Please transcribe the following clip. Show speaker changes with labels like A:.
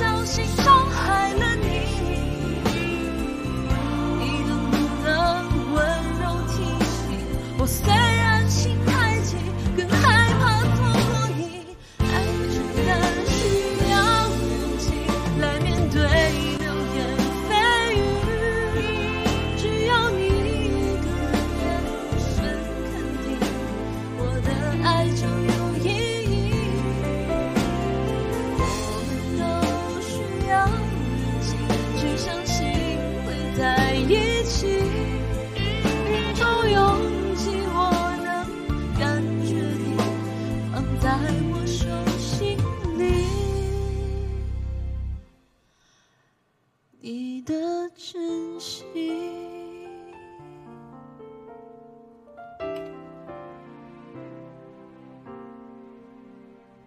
A: 小心伤害了你，你能不能温柔提醒我？你的真心。